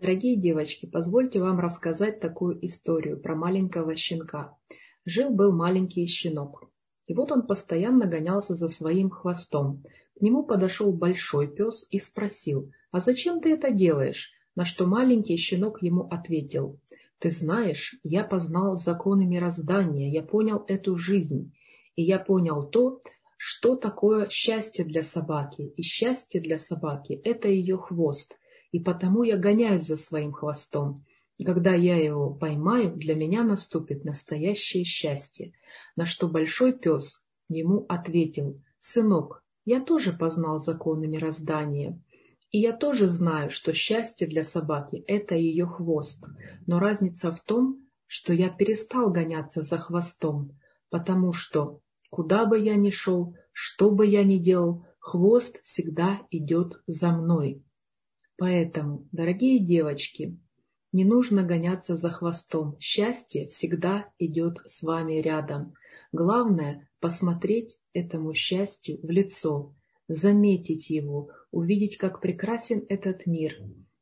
Дорогие девочки, позвольте вам рассказать такую историю про маленького щенка. Жил-был маленький щенок. И вот он постоянно гонялся за своим хвостом. К нему подошел большой пес и спросил, «А зачем ты это делаешь?» На что маленький щенок ему ответил, «Ты знаешь, я познал законы мироздания, я понял эту жизнь, и я понял то, что такое счастье для собаки. И счастье для собаки – это ее хвост – и потому я гоняюсь за своим хвостом. Когда я его поймаю, для меня наступит настоящее счастье. На что большой пес ему ответил, «Сынок, я тоже познал законы мироздания, и я тоже знаю, что счастье для собаки – это ее хвост, но разница в том, что я перестал гоняться за хвостом, потому что, куда бы я ни шел, что бы я ни делал, хвост всегда идет за мной. Поэтому, дорогие девочки, не нужно гоняться за хвостом. Счастье всегда идет с вами рядом. Главное – посмотреть этому счастью в лицо, заметить его, увидеть, как прекрасен этот мир,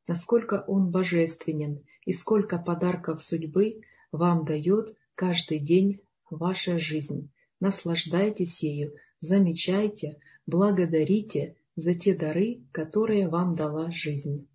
насколько он божественен и сколько подарков судьбы вам дает каждый день ваша жизнь. Наслаждайтесь ею, замечайте, благодарите – за те дары, которые вам дала жизнь.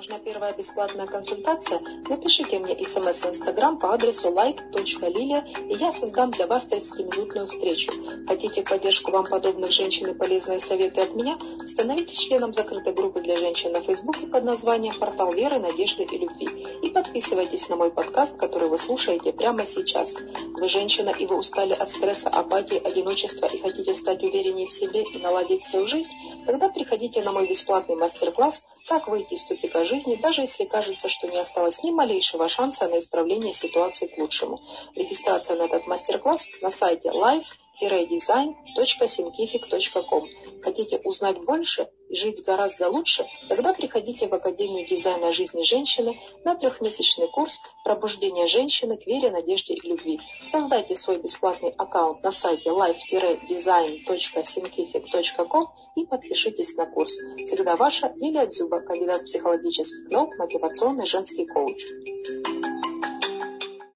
Нужна первая бесплатная консультация? Напишите мне смс в Инстаграм по адресу like.lilia, и я создам для вас 30-минутную встречу. Хотите поддержку вам подобных женщин и полезные советы от меня? Становитесь членом закрытой группы для женщин на Фейсбуке под названием «Портал веры, надежды и любви». И подписывайтесь на мой подкаст, который вы слушаете прямо сейчас. Вы женщина, и вы устали от стресса, апатии, одиночества и хотите стать увереннее в себе и наладить свою жизнь? Тогда приходите на мой бесплатный мастер-класс «Как выйти из тупика жизни, даже если кажется, что не осталось ни малейшего шанса на исправление ситуации к лучшему. Регистрация на этот мастер-класс на сайте live-design.scientific.com. Хотите узнать больше и жить гораздо лучше? Тогда приходите в Академию дизайна жизни женщины на трехмесячный курс «Пробуждение женщины к вере, надежде и любви». Создайте свой бесплатный аккаунт на сайте life-design.scientific.com и подпишитесь на курс. Всегда ваша Лилия Дзюба, кандидат психологических наук, мотивационный женский коуч.